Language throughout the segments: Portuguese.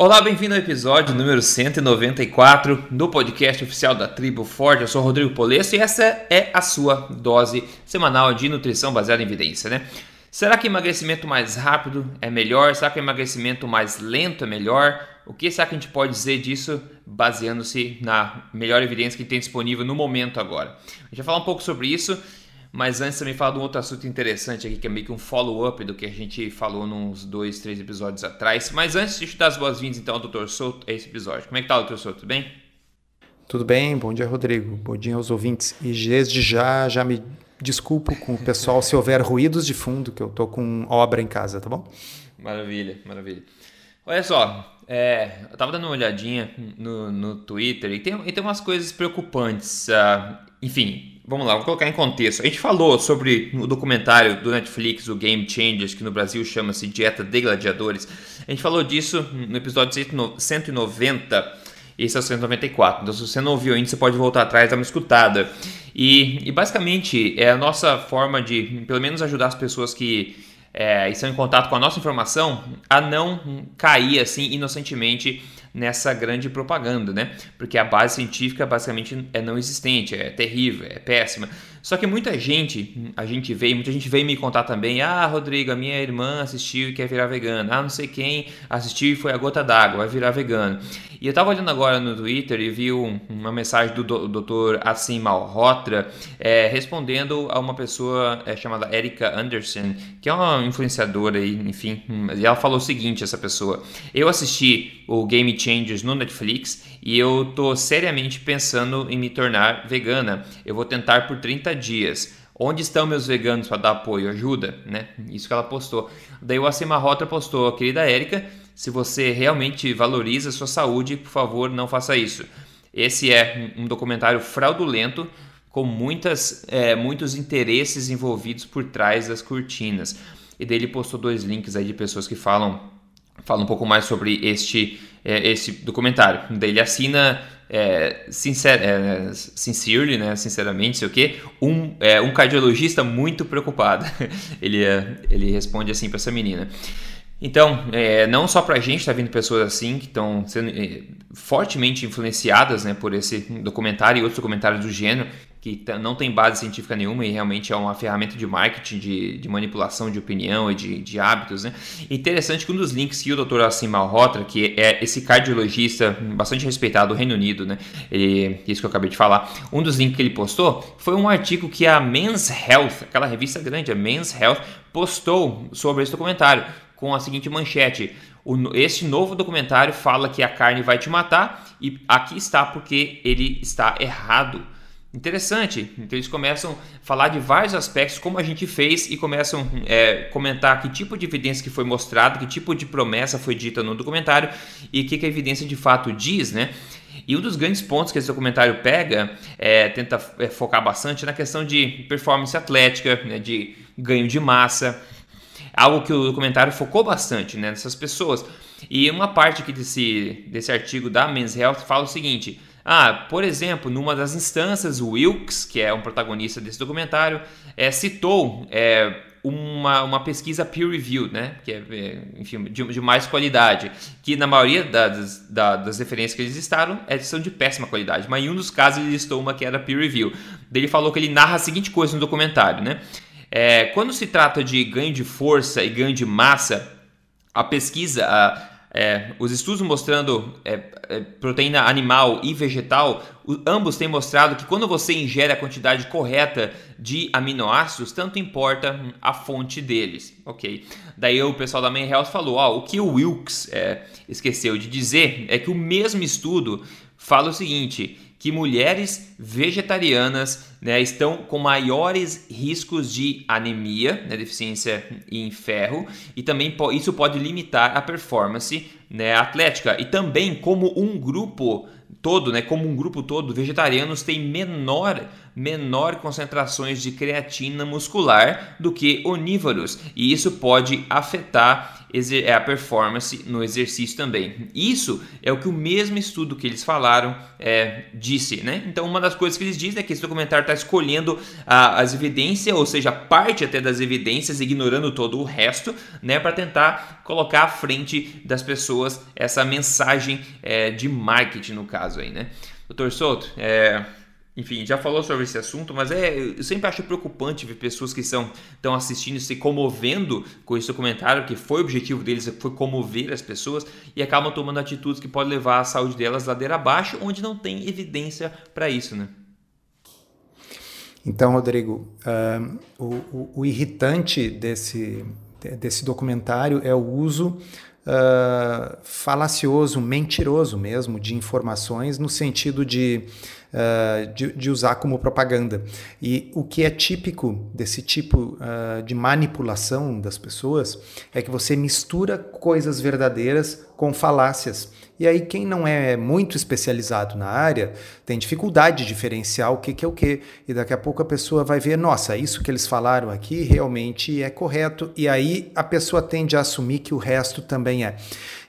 Olá, bem-vindo ao episódio número 194 do podcast oficial da Tribo Forte. Eu sou Rodrigo Polesso e essa é a sua dose semanal de nutrição baseada em evidência, né? Será que emagrecimento mais rápido é melhor? Será que emagrecimento mais lento é melhor? O que será que a gente pode dizer disso baseando-se na melhor evidência que tem disponível no momento agora? A gente vai falar um pouco sobre isso mas antes também falar de um outro assunto interessante aqui, que é meio que um follow-up do que a gente falou nos dois, três episódios atrás. Mas antes, deixa eu dar as boas-vindas então ao Dr. Souto a esse episódio. Como é que tá, Dr. Souto? Tudo bem? Tudo bem, bom dia, Rodrigo. Bom dia aos ouvintes. E desde já, já me desculpo com o pessoal se houver ruídos de fundo, que eu tô com obra em casa, tá bom? Maravilha, maravilha. Olha só, é, eu tava dando uma olhadinha no, no Twitter e tem, e tem umas coisas preocupantes. Uh, enfim, vamos lá, vou colocar em contexto. A gente falou sobre o documentário do Netflix, o Game Changers, que no Brasil chama-se Dieta de Gladiadores. A gente falou disso no episódio 190. Esse é o 194. Então, se você não ouviu ainda, você pode voltar atrás e dar uma escutada. E, e basicamente é a nossa forma de, pelo menos, ajudar as pessoas que é, estão em contato com a nossa informação a não cair assim inocentemente nessa grande propaganda, né? Porque a base científica basicamente é não existente, é terrível, é péssima. Só que muita gente, a gente veio, muita gente veio me contar também, ah, Rodrigo, a minha irmã assistiu e quer virar vegana. Ah, não sei quem assistiu e foi a gota d'água, vai virar vegano. E eu tava olhando agora no Twitter e vi um, uma mensagem do Dr. Assim Malhotra é, respondendo a uma pessoa é, chamada Erika Anderson, que é uma influenciadora, e, enfim, e ela falou o seguinte, essa pessoa, eu assisti o Game Changers no Netflix e eu tô seriamente pensando em me tornar vegana. Eu vou tentar por 30 dias. Onde estão meus veganos para dar apoio? Ajuda, né? Isso que ela postou. Daí o Acima Rota postou, querida Érica, se você realmente valoriza a sua saúde, por favor, não faça isso. Esse é um documentário fraudulento com muitas, é, muitos interesses envolvidos por trás das cortinas. E daí ele postou dois links aí de pessoas que falam, falam um pouco mais sobre este é, esse documentário. Daí ele assina é, sincer, é, sincerely, né, sinceramente, sei o quê, um, é, um cardiologista muito preocupado. ele, é, ele responde assim para essa menina. Então, é, não só para a gente está vindo pessoas assim que estão sendo é, fortemente influenciadas né, por esse documentário e outros documentários do gênero, que não tem base científica nenhuma e realmente é uma ferramenta de marketing, de, de manipulação de opinião e de, de hábitos. Né? Interessante que um dos links que o Dr. Assim Malhotra, que é esse cardiologista bastante respeitado do Reino Unido, né? Ele, isso que eu acabei de falar, um dos links que ele postou foi um artigo que a Men's Health, aquela revista grande, a Men's Health, postou sobre esse documentário com a seguinte manchete: este novo documentário fala que a carne vai te matar e aqui está porque ele está errado. Interessante. Então eles começam a falar de vários aspectos, como a gente fez, e começam a é, comentar que tipo de evidência que foi mostrado, que tipo de promessa foi dita no documentário e o que, que a evidência de fato diz, né? E um dos grandes pontos que esse documentário pega, é, tenta é, focar bastante na questão de performance atlética, né, de ganho de massa, algo que o documentário focou bastante né, nessas pessoas. E uma parte aqui desse, desse artigo da Men's Health fala o seguinte ah, por exemplo, numa das instâncias, o Wilkes, que é um protagonista desse documentário, é, citou é, uma, uma pesquisa peer-reviewed, né? que é, é enfim, de, de, mais qualidade, que na maioria das, das, das referências que eles listaram é, são de péssima qualidade, mas em um dos casos ele listou uma que era peer-review. Ele falou que ele narra a seguinte coisa no documentário, né? É, quando se trata de ganho de força e ganho de massa, a pesquisa, a, é, os estudos mostrando é, é, proteína animal e vegetal, o, ambos têm mostrado que quando você ingere a quantidade correta de aminoácidos, tanto importa a fonte deles, ok? Daí o pessoal da Main Health falou, ó, o que o Wilkes é, esqueceu de dizer é que o mesmo estudo fala o seguinte, que mulheres vegetarianas né, estão com maiores riscos de anemia, né, deficiência em ferro, e também isso pode limitar a performance né, atlética. E também como um grupo todo, né, como um grupo todo, vegetarianos têm menor, menor concentrações de creatina muscular do que onívoros, e isso pode afetar é a performance no exercício também. Isso é o que o mesmo estudo que eles falaram é, disse, né? Então, uma das coisas que eles dizem é que esse documentário está escolhendo a, as evidências, ou seja, parte até das evidências, ignorando todo o resto, né, para tentar colocar à frente das pessoas essa mensagem é, de marketing, no caso aí, né? Doutor Souto, é, enfim, já falou sobre esse assunto, mas é, eu sempre acho preocupante ver pessoas que estão assistindo se comovendo com esse documentário, que foi o objetivo deles, foi comover as pessoas, e acabam tomando atitudes que podem levar a saúde delas ladeira abaixo, onde não tem evidência para isso, né? Então, Rodrigo, o, o, o, irritante desse, desse documentário é o uso uh, falacioso, mentiroso mesmo, de informações, no sentido de uh, de, de, usar como propaganda. E o que é típico desse tipo uh, de manipulação das pessoas é que você mistura coisas verdadeiras com falácias. E aí, quem não é muito especializado na área tem dificuldade de diferenciar o que, que é o que. E daqui a pouco a pessoa vai ver: nossa, isso que eles falaram aqui realmente é correto. E aí a pessoa tende a assumir que o resto também é.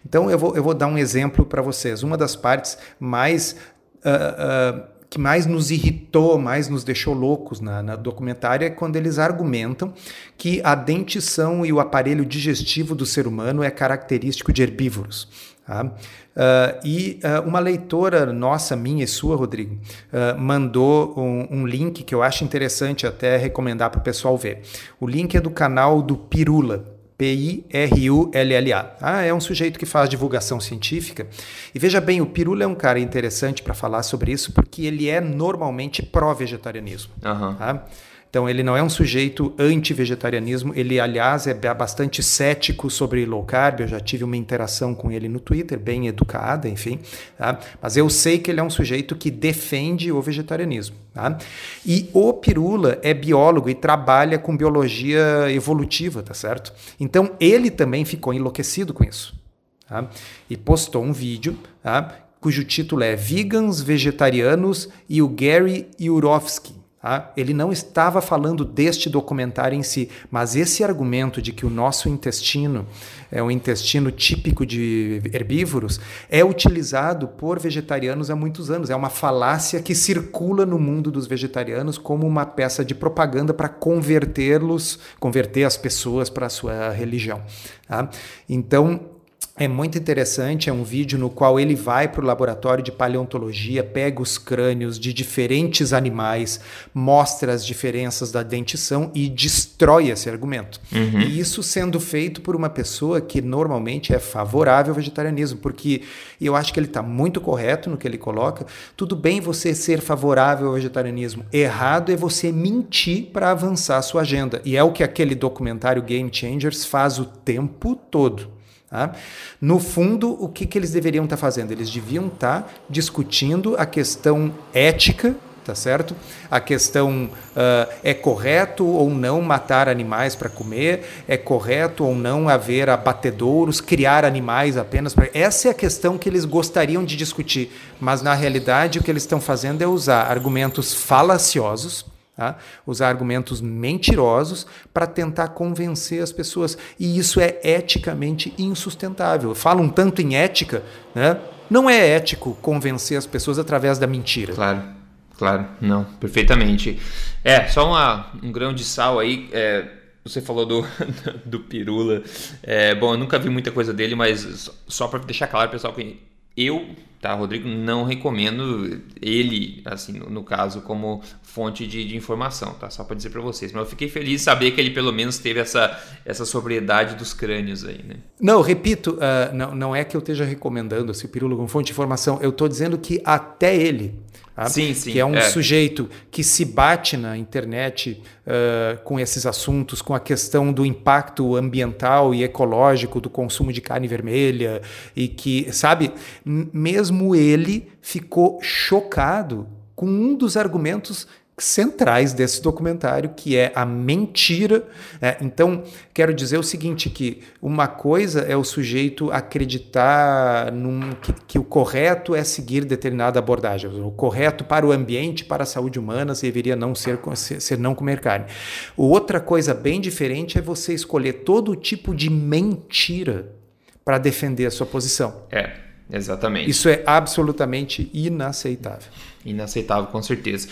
Então, eu vou, eu vou dar um exemplo para vocês. Uma das partes mais uh, uh, que mais nos irritou, mais nos deixou loucos na, na documentária é quando eles argumentam que a dentição e o aparelho digestivo do ser humano é característico de herbívoros. Tá? Uh, e uh, uma leitora nossa, minha e sua, Rodrigo, uh, mandou um, um, link que eu acho interessante até recomendar para o pessoal ver. O link é do canal do Pirula. P-I-R-U-L-L-A. Ah, é um sujeito que faz divulgação científica. E veja bem, o Pirula é um cara interessante para falar sobre isso, porque ele é normalmente pró-vegetarianismo. Uhum. Tá? Então, ele não é um sujeito anti-vegetarianismo, ele, aliás, é bastante cético sobre low carb. Eu já tive uma interação com ele no Twitter, bem educada, enfim. Tá? Mas eu sei que ele é um sujeito que defende o vegetarianismo. Tá? E o Pirula é biólogo e trabalha com biologia evolutiva, tá certo? Então, ele também ficou enlouquecido com isso. Tá? E postou um vídeo tá? cujo título é Vegans, Vegetarianos e o Gary Yurovsky. Tá? Ele não estava falando deste documentário em si, mas esse argumento de que o nosso intestino é um intestino típico de herbívoros é utilizado por vegetarianos há muitos anos. É uma falácia que circula no mundo dos vegetarianos como uma peça de propaganda para convertê-los, converter as pessoas para a sua religião. Tá? Então, é muito interessante, é um vídeo no qual ele vai para o laboratório de paleontologia, pega os crânios de diferentes animais, mostra as diferenças da dentição e destrói esse argumento. Uhum. E isso sendo feito por uma pessoa que normalmente é favorável ao vegetarianismo, porque eu acho que ele está muito correto no que ele coloca. Tudo bem você ser favorável ao vegetarianismo, errado é você mentir para avançar a sua agenda. E é o que aquele documentário Game Changers faz o tempo todo. Tá? No fundo, o que, que eles deveriam estar tá fazendo? Eles deviam estar tá discutindo a questão ética, tá certo? A questão uh, é correto ou não matar animais para comer, é correto ou não haver abatedouros, criar animais apenas para. Essa é a questão que eles gostariam de discutir, mas na realidade o que eles estão fazendo é usar argumentos falaciosos Tá? Usar argumentos mentirosos para tentar convencer as pessoas. E isso é eticamente insustentável. Falam tanto em ética, né? não é ético convencer as pessoas através da mentira. Claro, claro, não, perfeitamente. É, só uma, um grão de sal aí. É, você falou do, do Pirula. É, bom, eu nunca vi muita coisa dele, mas só para deixar claro, pessoal, que eu, tá, Rodrigo, não recomendo ele, assim, no, no caso, como fonte de, de informação, tá? Só para dizer para vocês. Mas eu fiquei feliz de saber que ele pelo menos teve essa, essa sobriedade dos crânios aí, né? Não, repito, uh, não, não é que eu esteja recomendando esse Pirulo como fonte de informação. Eu estou dizendo que até ele, Tá? Sim, sim. Que é um é. sujeito que se bate na internet uh, com esses assuntos, com a questão do impacto ambiental e ecológico do consumo de carne vermelha, e que, sabe, mesmo ele ficou chocado com um dos argumentos centrais desse documentário, que é a mentira. É, então, quero dizer o seguinte, que uma coisa é o sujeito acreditar num, que, que, o correto é seguir determinada abordagem. O correto para o ambiente, para a saúde humana, deveria não ser, ser, ser não comer carne. Outra coisa bem diferente é você escolher todo tipo de mentira para defender a sua posição. É, exatamente. Isso é absolutamente inaceitável. Inaceitável, com certeza.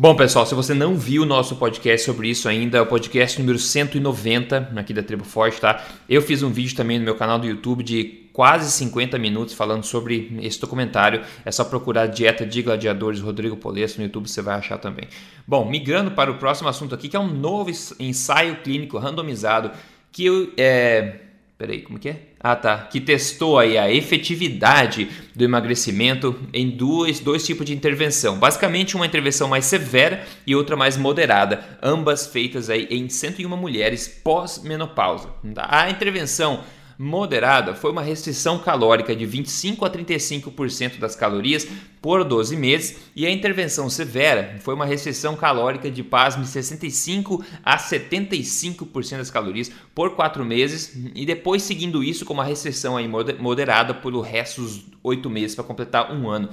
Bom, pessoal, se você não viu o nosso podcast sobre isso ainda, é o podcast número 190 aqui da Tribo Forte, tá? Eu fiz um vídeo também no meu canal do YouTube de quase 50 minutos falando sobre esse documentário. É só procurar Dieta de Gladiadores Rodrigo Polesso no YouTube, você vai achar também. Bom, migrando para o próximo assunto aqui, que é um novo ensaio clínico randomizado que eu, é, Peraí, como que é? Ah, tá. Que testou aí a efetividade do emagrecimento em dois, dois tipos de intervenção. Basicamente, uma intervenção mais severa e outra mais moderada, ambas feitas aí em 101 mulheres pós-menopausa. A intervenção moderada foi uma restrição calórica de 25 a 35% das calorias por 12 meses e a intervenção severa foi uma restrição calórica de pasme 65 a 75% das calorias por 4 meses e depois seguindo isso com uma restrição aí moderada pelo resto dos 8 meses para completar um ano.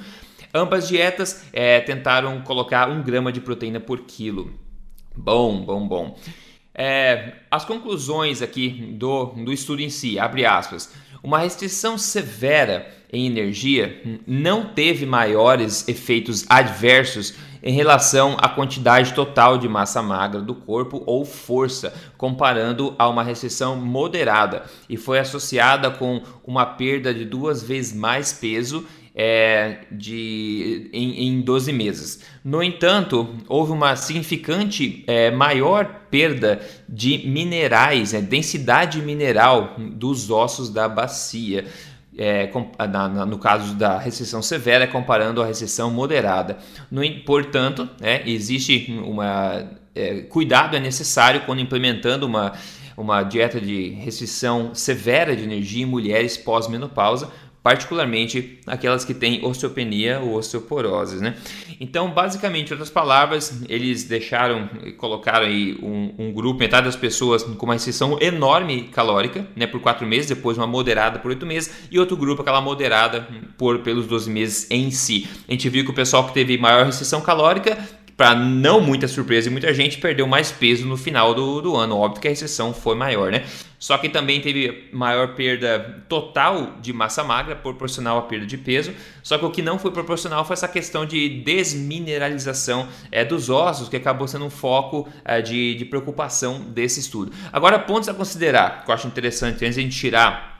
Ambas dietas é, tentaram colocar um grama de proteína por quilo. Bom, bom, bom. É, as conclusões aqui do, do estudo em si, abre aspas, uma restrição severa em energia não teve maiores efeitos adversos em relação à quantidade total de massa magra do corpo ou força, comparando a uma restrição moderada, e foi associada com uma perda de duas vezes mais peso é, de, em, em 12 meses. No entanto, houve uma significante é, maior perda de minerais, é, densidade mineral dos ossos da bacia. É, na, na, no caso da recessão severa, comparando a recessão moderada. No, portanto, é, existe uma. É, cuidado é necessário quando implementando uma, uma dieta de restrição severa de energia em mulheres pós-menopausa, particularmente aquelas que têm osteopenia ou osteoporose, né? Então, basicamente, outras palavras, eles deixaram, colocaram aí um, um, grupo, metade das pessoas com uma restrição enorme calórica, né, por quatro meses, depois uma moderada por oito meses, e outro grupo, aquela moderada por pelos 12 meses em si. A gente viu que o pessoal que teve maior restrição calórica para não muita surpresa e muita gente, perdeu mais peso no final do, do ano. Óbvio que a recessão foi maior, né? Só que também teve maior perda total de massa magra, proporcional à perda de peso. Só que o que não foi proporcional foi essa questão de desmineralização é, dos ossos, que acabou sendo um foco é, de, de preocupação desse estudo. Agora, pontos a considerar, que eu acho interessante, antes de a gente tirar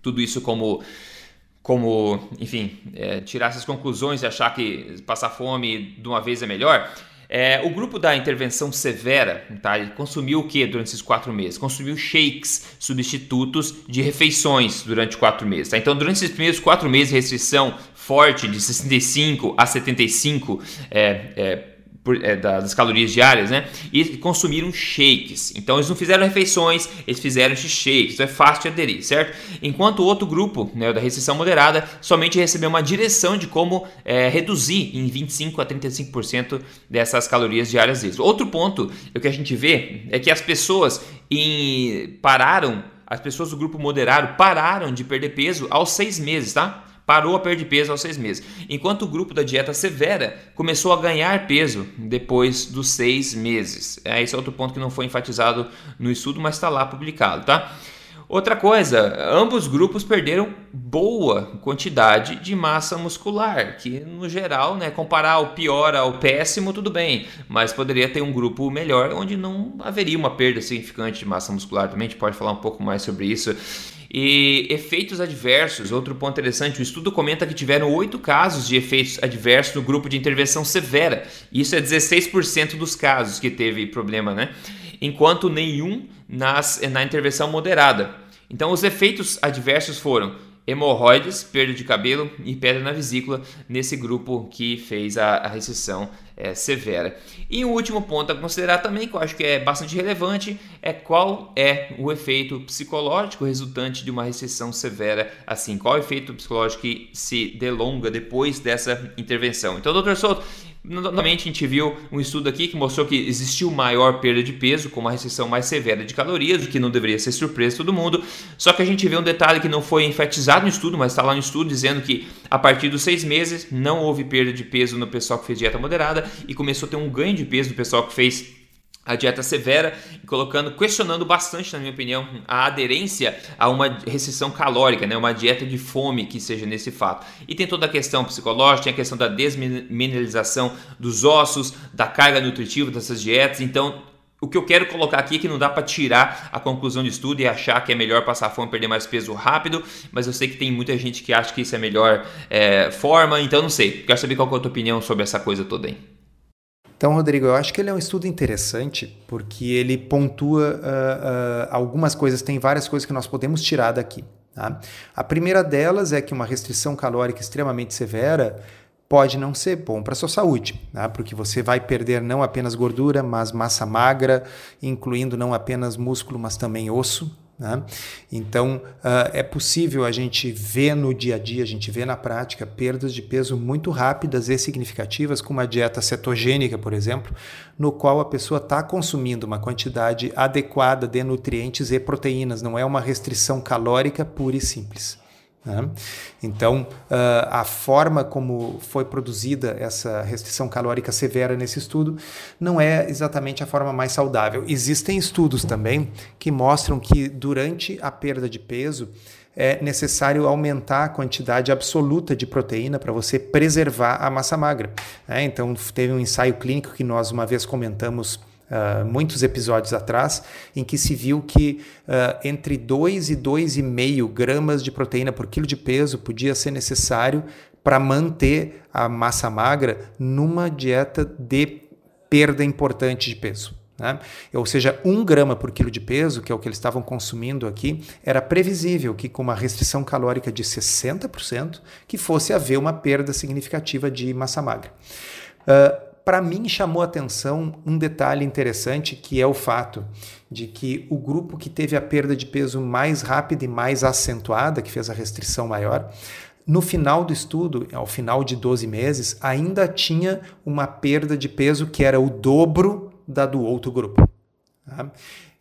tudo isso como como, enfim, é, tirar essas conclusões e achar que passar fome de uma vez é melhor. É, o grupo da intervenção severa tá, ele consumiu o que durante esses quatro meses? Consumiu shakes, substitutos de refeições durante quatro meses. Tá? Então, durante esses primeiros quatro meses de restrição forte, de 65 a 75 é, é, por, é, das calorias diárias, né? E consumiram shakes. Então eles não fizeram refeições, eles fizeram shakes. Então é fácil de aderir, certo? Enquanto o outro grupo, né, da restrição moderada, somente recebeu uma direção de como é, reduzir em 25 a 35% dessas calorias diárias deles. Outro ponto o que a gente vê é que as pessoas em, pararam, as pessoas do grupo moderado pararam de perder peso aos seis meses, tá? Parou a perder peso aos seis meses, enquanto o grupo da dieta severa começou a ganhar peso depois dos seis meses. É, esse é outro ponto que não foi enfatizado no estudo, mas está lá publicado, tá? Outra coisa, ambos grupos perderam boa quantidade de massa muscular, que no geral, né, comparar o pior ao péssimo, tudo bem, mas poderia ter um grupo melhor onde não haveria uma perda significante de massa muscular. Também a gente pode falar um pouco mais sobre isso. E efeitos adversos, outro ponto interessante, o estudo comenta que tiveram oito casos de efeitos adversos no grupo de intervenção severa. Isso é 16% dos casos que teve problema, né? Enquanto nenhum nas, na intervenção moderada. Então, os efeitos adversos foram hemorroides, perda de cabelo e pedra na vesícula nesse grupo que fez a, a recessão é, severa. E o último ponto a considerar também, que eu acho que é bastante relevante, é qual é o efeito psicológico resultante de uma recessão severa assim. Qual é o efeito psicológico que se delonga depois dessa intervenção? Então, doutor Souto, Novamente, a gente viu um estudo aqui que mostrou que existiu maior perda de peso com uma restrição mais severa de calorias, o que não deveria ser surpresa todo mundo. Só que a gente vê um detalhe que não foi enfatizado no estudo, mas está lá no estudo dizendo que a partir dos seis meses não houve perda de peso no pessoal que fez dieta moderada e começou a ter um ganho de peso no pessoal que fez a dieta severa e colocando, questionando bastante, na minha opinião, a aderência a uma restrição calórica, né? uma dieta de fome que seja nesse fato. E tem toda a questão psicológica, tem a questão da desmineralização dos ossos, da carga nutritiva dessas dietas. Então, o que eu quero colocar aqui é que não dá para tirar a conclusão de estudo e achar que é melhor passar fome e perder mais peso rápido, mas eu sei que tem muita gente que acha que isso é a melhor é, forma, então não sei. Quero saber qual é a tua opinião sobre essa coisa toda aí. Então, Rodrigo, eu acho que ele é um estudo interessante porque ele pontua uh, uh, algumas coisas, tem várias coisas que nós podemos tirar daqui. Tá? A primeira delas é que uma restrição calórica extremamente severa pode não ser bom para a sua saúde, tá? porque você vai perder não apenas gordura, mas massa magra, incluindo não apenas músculo, mas também osso. Né? Então, uh, é possível a gente ver no dia a dia, a gente vê na prática perdas de peso muito rápidas e significativas com uma dieta cetogênica, por exemplo, no qual a pessoa está consumindo uma quantidade adequada de nutrientes e proteínas, não é uma restrição calórica pura e simples. Né? Então, uh, a forma como foi produzida essa restrição calórica severa nesse estudo não é exatamente a forma mais saudável. Existem estudos também que mostram que durante a perda de peso é necessário aumentar a quantidade absoluta de proteína para você preservar a massa magra. Né? Então, teve um ensaio clínico que nós uma vez comentamos uh, muitos episódios atrás, em que se viu que uh, entre 2 e 2,5 gramas de proteína por quilo de peso podia ser necessário para manter a massa magra numa dieta de perda importante de peso. Né? Ou seja, um grama por quilo de peso, que é o que eles estavam consumindo aqui, era previsível que com uma restrição calórica de 60%, que fosse haver uma perda significativa de massa magra. Uh, para mim chamou atenção um detalhe interessante que é o fato de que o grupo que teve a perda de peso mais rápida e mais acentuada, que fez a restrição maior, no final do estudo, ao final de 12 meses, ainda tinha uma perda de peso que era o dobro da do outro grupo. Tá?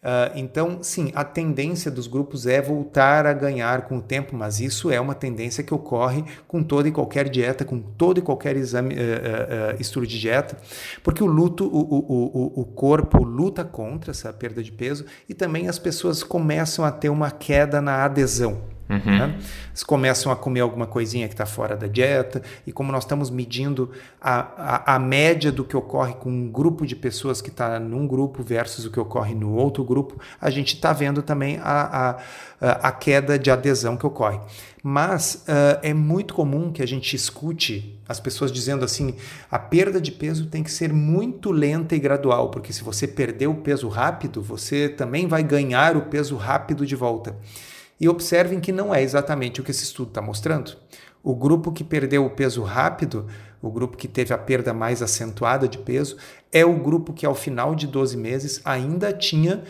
Uh, então, sim, a tendência dos grupos é voltar a ganhar com o tempo, mas isso é uma tendência que ocorre com toda e qualquer dieta, com todo e qualquer exame, uh, uh, estudo de dieta, porque o luto, o, o, o, o corpo luta contra essa perda de peso e também as pessoas começam a ter uma queda na adesão. Uhum. Né? Eles começam a comer alguma coisinha que está fora da dieta, e como nós estamos medindo a, a, a, média do que ocorre com um grupo de pessoas que está num grupo versus o que ocorre no outro grupo, a gente está vendo também a, a, a, queda de adesão que ocorre. Mas uh, é muito comum que a gente escute as pessoas dizendo assim: a perda de peso tem que ser muito lenta e gradual, porque se você perder o peso rápido, você também vai ganhar o peso rápido de volta. E observem que não é exatamente o que esse estudo está mostrando. O grupo que perdeu o peso rápido, o grupo que teve a perda mais acentuada de peso, é o grupo que ao final de 12 meses ainda tinha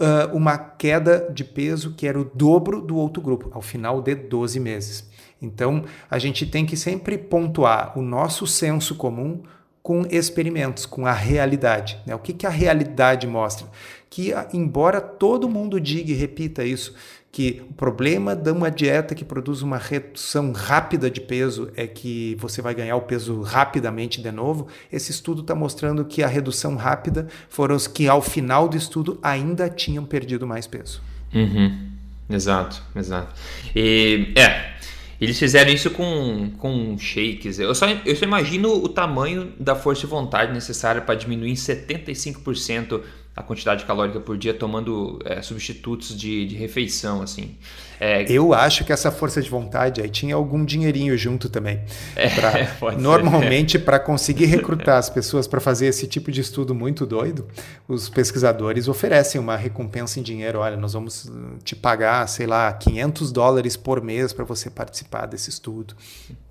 uh, uma queda de peso que era o dobro do outro grupo, ao final de 12 meses. Então, a gente tem que sempre pontuar o nosso senso comum com experimentos, com a realidade. Né? O que, que a realidade mostra? Que, embora todo mundo diga e repita isso, que o problema de uma dieta que produz uma redução rápida de peso é que você vai ganhar o peso rapidamente de novo. Esse estudo está mostrando que a redução rápida foram os que, ao final do estudo, ainda tinham perdido mais peso. Uhum. Exato, exato. E, é, eles fizeram isso com, com shakes. Eu só, eu só imagino o tamanho da força de vontade necessária para diminuir em 75% a quantidade calórica por dia tomando é, substitutos de, de, refeição, assim. É... Eu acho que essa força de vontade aí tinha algum dinheirinho junto também. É, pra, normalmente, para conseguir recrutar as pessoas para fazer esse tipo de estudo muito doido, os pesquisadores oferecem uma recompensa em dinheiro. Olha, nós vamos uh, te pagar, sei lá, 500 dólares por mês para você participar desse estudo.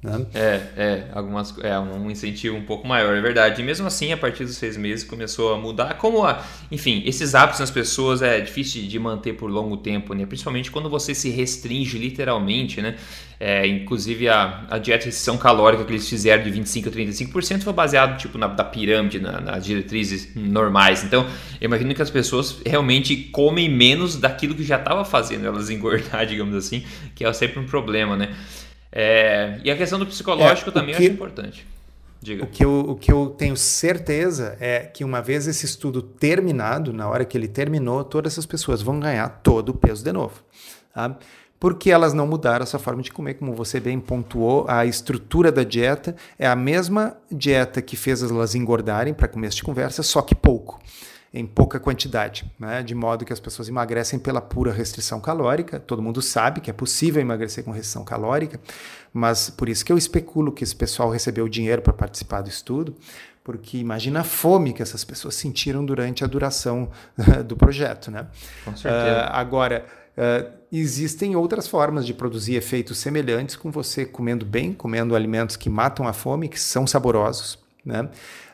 Né? É, é, algumas, é um incentivo um pouco maior, é verdade. E mesmo assim, a partir dos seis meses começou a mudar. Como, a, enfim, esses hábitos nas pessoas é difícil de manter por longo tempo, né? Principalmente quando você se restringe literalmente, né? É, inclusive a, a dieta de restrição calórica que eles fizeram de 25% a 35% foi baseado tipo na da pirâmide, na, nas diretrizes normais. Então, eu imagino que as pessoas realmente comem menos daquilo que já estava fazendo elas engordar, digamos assim, que é sempre um problema, né? É, e a questão do psicológico é, também que, eu acho importante. Diga. O que, eu, o que eu tenho certeza é que uma vez esse estudo terminado, na hora que ele terminou, todas essas pessoas vão ganhar todo o peso de novo. Tá? Porque elas não mudaram essa forma de comer, como você bem pontuou, a estrutura da dieta é a mesma dieta que fez elas engordarem para começo de conversa, só que pouco em pouca quantidade, né? de modo que as pessoas emagrecem pela pura restrição calórica. Todo mundo sabe que é possível emagrecer com restrição calórica, mas por isso que eu especulo que esse pessoal recebeu dinheiro para participar do estudo, porque imagina a fome que essas pessoas sentiram durante a duração do projeto. Né? Com certeza. Uh, agora, uh, existem outras formas de produzir efeitos semelhantes com você comendo bem, comendo alimentos que matam a fome, que são saborosos. Né?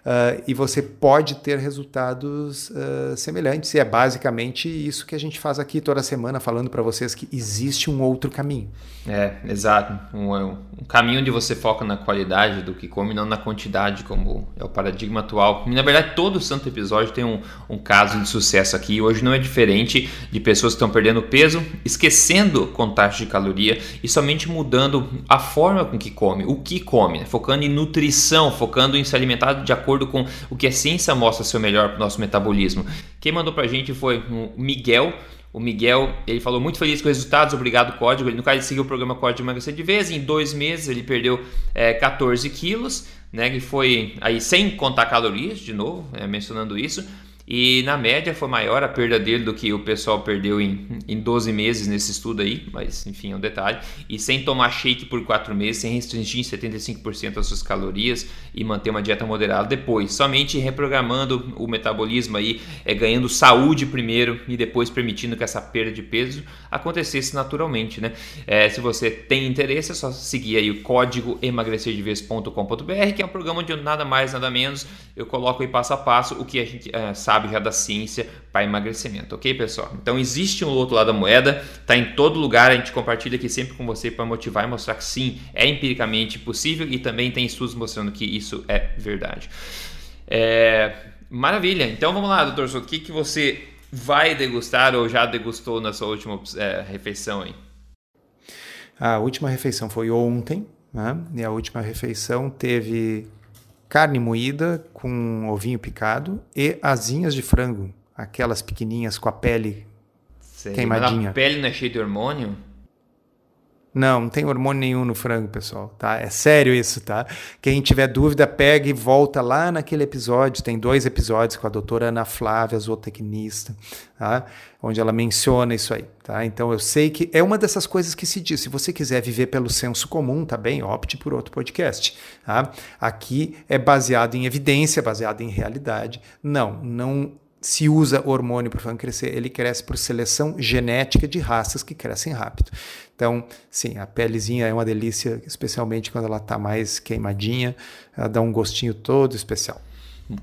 Uh, e você pode ter resultados uh, semelhantes. E é basicamente isso que a gente faz aqui toda semana, falando para vocês que existe um outro caminho. É, exato. Um, um, caminho onde você foca na qualidade do que come, não na quantidade, como é o paradigma atual. E, na verdade, todo santo episódio tem um, um caso de sucesso aqui. Hoje não é diferente de pessoas que estão perdendo peso, esquecendo contagem de caloria e somente mudando a forma com que come, o que come, né? focando em nutrição, focando em se alimentar de acordo acordo com o que a ciência mostra ser o melhor para o nosso metabolismo. Quem mandou para a gente foi o Miguel. O Miguel, ele falou muito feliz com os resultados, obrigado código. Ele, no caso, ele seguiu o programa Código de Emagrecer de Vez. Em dois meses ele perdeu é, 14 quilos, né? Que foi aí sem contar calorias, de novo, é, mencionando isso. E na média foi maior a perda dele do que o pessoal perdeu em, em 12 meses nesse estudo aí, mas enfim, é um detalhe. E sem tomar shake por 4 meses, sem restringir 75% das suas calorias e manter uma dieta moderada depois. Somente reprogramando o metabolismo aí, é, ganhando saúde primeiro e depois permitindo que essa perda de peso acontecesse naturalmente, né? É, se você tem interesse, é só seguir aí o código emagrecerdevez.com.br, que é um programa onde nada mais, nada menos eu coloco aí passo a passo o que a gente é, sabe sabe já da ciência para emagrecimento, ok, pessoal? Então existe um outro lado da moeda, tá em todo lugar, a gente compartilha aqui sempre com você para motivar e mostrar que sim, é empiricamente possível e também tem estudos mostrando que isso é verdade. É... Maravilha, então vamos lá, doutor Souto, o que, que você vai degustar ou já degustou na sua última é, refeição aí? A última refeição foi ontem, né? E a última refeição teve carne moída com ovinho picado e asinhas de frango, aquelas pequenininhas com a pele Sei, queimadinha. Mas a pele não é cheia de hormônio? Não, não tem hormônio nenhum no frango, pessoal, tá? É sério isso, tá? Quem tiver dúvida, pega e volta lá naquele episódio. Tem dois episódios com a doutora Ana Flávia, zootecnista, tá? Onde ela menciona isso aí, tá? Então eu sei que é uma dessas coisas que se diz. Se você quiser viver pelo senso comum, tá bem? Opte por outro podcast, tá? Aqui é baseado em evidência, baseado em realidade. Não, não se usa hormônio para o frango crescer, ele cresce por seleção genética de raças que crescem rápido. Então, sim, a pelezinha é uma delícia, especialmente quando ela está mais queimadinha, ela dá um gostinho todo especial.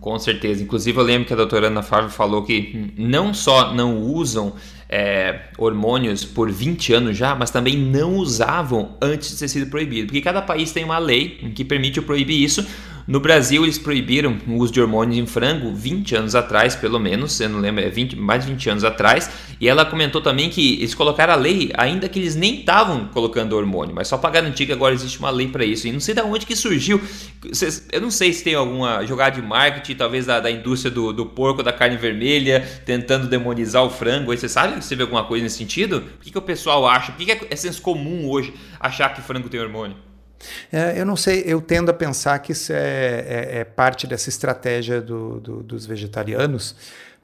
Com certeza. Inclusive, eu lembro que a doutora Ana Flávia falou que não só não usam é, hormônios por 20 anos já, mas também não usavam antes de ter sido proibido. Porque cada país tem uma lei que permite proibir isso, no Brasil, eles proibiram o uso de hormônios em frango 20 anos atrás, pelo menos, você não lembra, é 20, mais de 20 anos atrás. E ela comentou também que eles colocaram a lei, ainda que eles nem estavam colocando hormônio, mas só para garantir que agora existe uma lei para isso. E não sei de onde que surgiu. Eu não sei se tem alguma jogada de marketing, talvez da, da indústria do, do porco, da carne vermelha, tentando demonizar o frango. Aí você sabe se teve alguma coisa nesse sentido? Por que, que o pessoal acha? Por que, que é, é senso comum hoje achar que frango tem hormônio? É, eu não sei, eu tendo a pensar que isso é, é, é parte dessa estratégia do, do, dos vegetarianos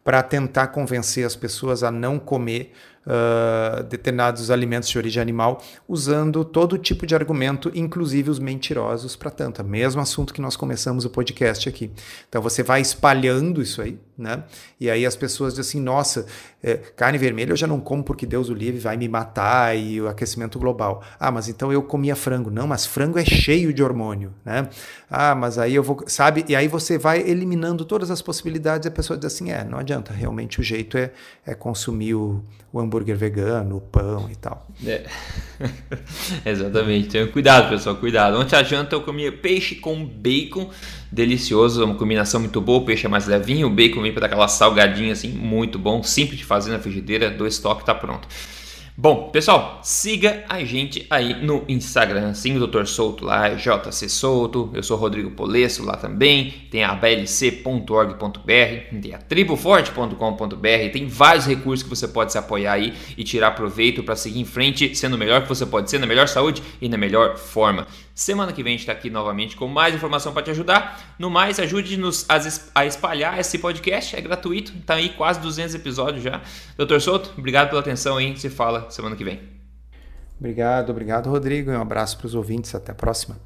para tentar convencer as pessoas a não comer uh, determinados alimentos de origem animal, usando todo tipo de argumento, inclusive os mentirosos, para tanto. Mesmo assunto que nós começamos o podcast aqui. Então você vai espalhando isso aí, né? E aí as pessoas dizem assim: nossa, é, carne vermelha eu já não como porque Deus o livre vai me matar e o aquecimento global. Ah, mas então eu comia frango. Não, mas frango é cheio de hormônio, né? Ah, mas aí eu vou, sabe? E aí você vai eliminando todas as possibilidades e a pessoa diz assim: é, não adianta, realmente o jeito é, é consumir o, o hambúrguer vegano, o pão e tal. É. Exatamente. Então, cuidado, pessoal, cuidado. Ontem à janta eu comia peixe com bacon, delicioso, uma combinação muito boa. O peixe é mais levinho, o bacon vem para aquela salgadinha assim, muito bom, simples de fazer na frigideira, do estoque tá pronto. Bom, pessoal, siga a gente aí no Instagram, sim, o Dr. Souto lá, é JC Souto, eu sou Rodrigo Polesso lá também, tem a blc.org.br, tem a triboforte.com.br, tem vários recursos que você pode se apoiar aí e tirar proveito para seguir em frente, sendo o melhor que você pode ser, na melhor saúde e na melhor forma. Semana que vem a gente está aqui novamente com mais informação para te ajudar. No mais, ajude-nos a espalhar esse podcast, é gratuito, tá aí quase 200 episódios já. Doutor Souto, obrigado pela atenção aí, se fala semana que vem. Obrigado, obrigado, Rodrigo, e um abraço para os ouvintes, até a próxima.